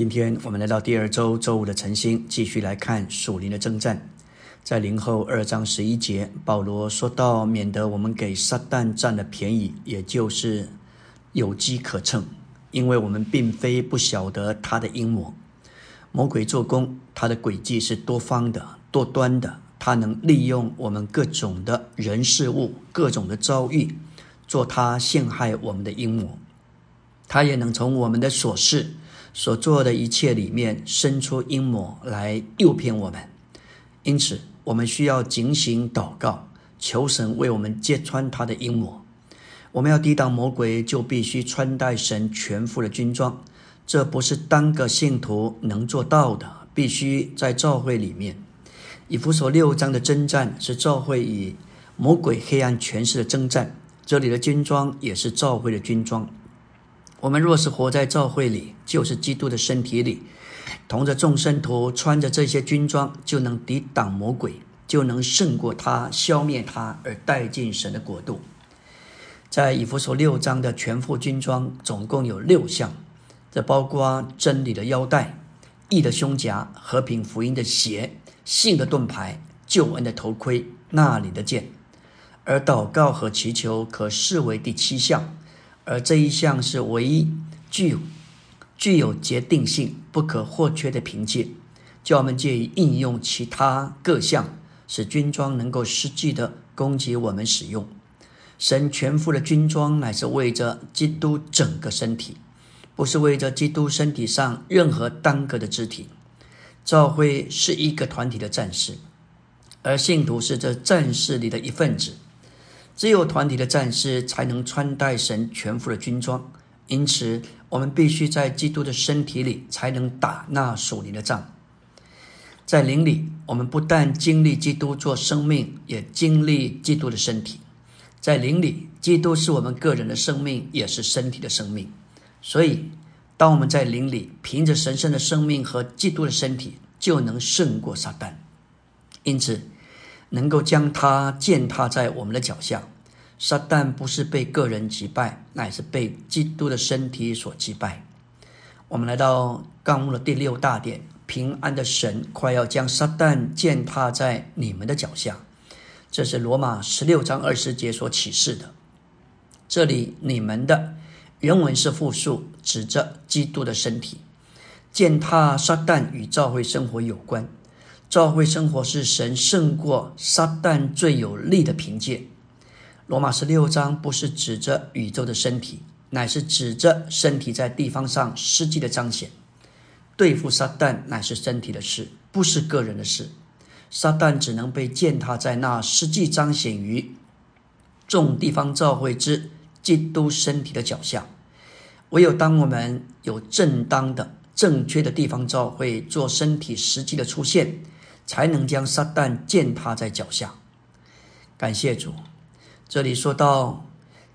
今天我们来到第二周周五的晨星，继续来看属灵的征战。在零后二章十一节，保罗说到：“免得我们给撒旦占了便宜，也就是有机可乘，因为我们并非不晓得他的阴谋。魔鬼做工，他的诡计是多方的、多端的，他能利用我们各种的人事物、各种的遭遇，做他陷害我们的阴谋。他也能从我们的琐事。”所做的一切里面生出阴谋来诱骗我们，因此我们需要警醒祷告，求神为我们揭穿他的阴谋。我们要抵挡魔鬼，就必须穿戴神全副的军装，这不是单个信徒能做到的，必须在教会里面。以弗所六章的征战是教会与魔鬼黑暗权势的征战，这里的军装也是教会的军装。我们若是活在教会里，就是基督的身体里，同着众生徒穿着这些军装，就能抵挡魔鬼，就能胜过他，消灭他，而带进神的国度。在以弗所六章的全副军装总共有六项，这包括真理的腰带、义的胸甲、和平福音的鞋、信的盾牌、救恩的头盔、那里的剑，而祷告和祈求可视为第七项。而这一项是唯一具有具有决定性、不可或缺的凭借，叫我们借以应用其他各项，使军装能够实际的供给我们使用。神全副的军装乃是为着基督整个身体，不是为着基督身体上任何单个的肢体。教会是一个团体的战士，而信徒是这战士里的一份子。只有团体的战士才能穿戴神全副的军装，因此我们必须在基督的身体里才能打那属灵的仗。在灵里，我们不但经历基督做生命，也经历基督的身体。在灵里，基督是我们个人的生命，也是身体的生命。所以，当我们在灵里，凭着神圣的生命和基督的身体，就能胜过撒旦。因此。能够将他践踏在我们的脚下，撒旦不是被个人击败，乃是被基督的身体所击败。我们来到纲目的第六大点：平安的神快要将撒旦践踏在你们的脚下。这是罗马十六章二十节所启示的。这里“你们的”原文是复数，指着基督的身体。践踏撒旦与教会生活有关。教会生活是神胜过撒旦最有力的凭借。罗马十六章不是指着宇宙的身体，乃是指着身体在地方上实际的彰显。对付撒旦乃是身体的事，不是个人的事。撒旦只能被践踏在那实际彰显于众地方教会之基督身体的脚下。唯有当我们有正当的、正确的地方教会做身体实际的出现。才能将撒旦践踏在脚下。感谢主，这里说到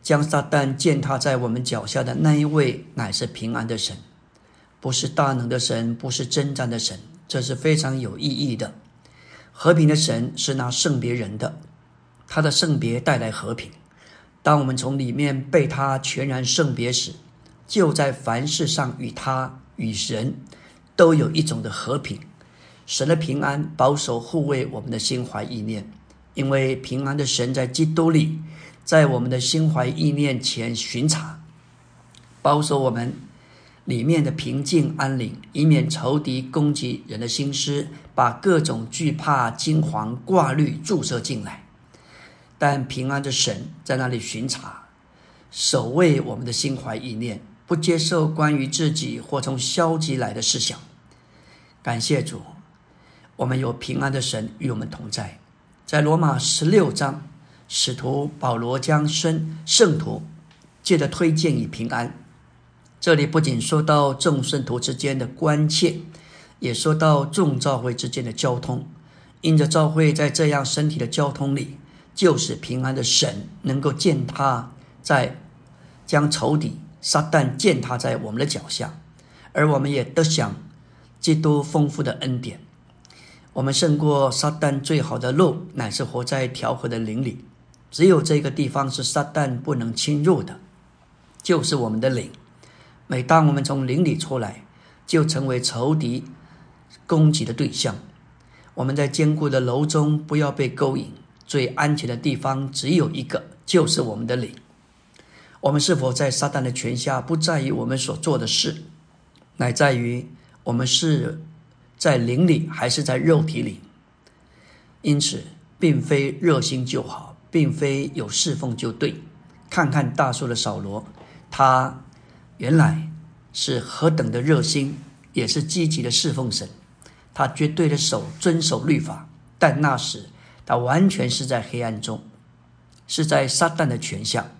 将撒旦践踏在我们脚下的那一位，乃是平安的神，不是大能的神，不是征战的神，这是非常有意义的。和平的神是拿圣别人的，他的圣别带来和平。当我们从里面被他全然圣别时，就在凡事上与他与神都有一种的和平。神的平安保守护卫我们的心怀意念，因为平安的神在基督里，在我们的心怀意念前巡查，保守我们里面的平静安宁，以免仇敌攻击人的心思，把各种惧怕、惊惶、挂虑注射进来。但平安的神在那里巡查，守卫我们的心怀意念，不接受关于自己或从消极来的思想。感谢主。我们有平安的神与我们同在，在罗马十六章，使徒保罗将圣圣徒借着推荐与平安。这里不仅说到众圣徒之间的关切，也说到众教会之间的交通。因着教会在这样身体的交通里，就是平安的神能够践踏在将仇敌撒旦践踏在我们的脚下，而我们也得享基督丰富的恩典。我们胜过撒旦最好的路，乃是活在调和的灵里。只有这个地方是撒旦不能侵入的，就是我们的灵。每当我们从灵里出来，就成为仇敌攻击的对象。我们在坚固的楼中不要被勾引，最安全的地方只有一个，就是我们的灵。我们是否在撒旦的权下，不在于我们所做的事，乃在于我们是在灵里还是在肉体里。因此，并非热心就好，并非有侍奉就对。看看大树的扫罗，他原来是何等的热心，也是积极的侍奉神。他绝对的守遵守律法，但那时他完全是在黑暗中，是在撒旦的权下。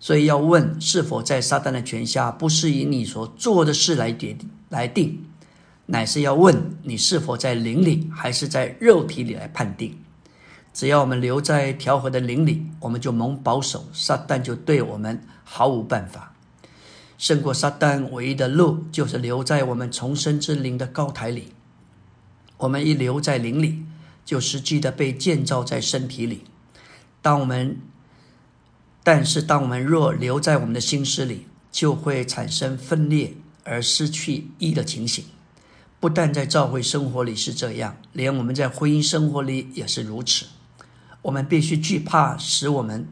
所以要问是否在撒旦的权下，不是以你所做的事来决来定，乃是要问你是否在灵里，还是在肉体里来判定。只要我们留在调和的灵里，我们就蒙保守，撒旦就对我们毫无办法。胜过撒旦唯一的路，就是留在我们重生之灵的高台里。我们一留在灵里，就实际的被建造在身体里。当我们，但是当我们若留在我们的心思里，就会产生分裂而失去一的情形。不但在教会生活里是这样，连我们在婚姻生活里也是如此。我们必须惧怕，使我们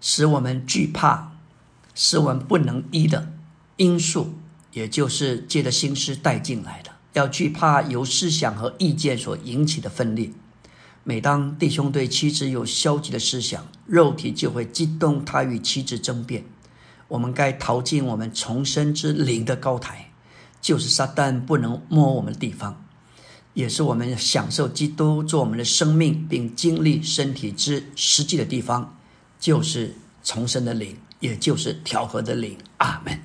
使我们惧怕，使我们不能依的因素，也就是借着心思带进来的。要惧怕由思想和意见所引起的分裂。每当弟兄对妻子有消极的思想，肉体就会激动他与妻子争辩。我们该逃进我们重生之灵的高台，就是撒旦不能摸我们的地方。也是我们享受基督做我们的生命，并经历身体之实际的地方，就是重生的灵，也就是调和的灵。阿门。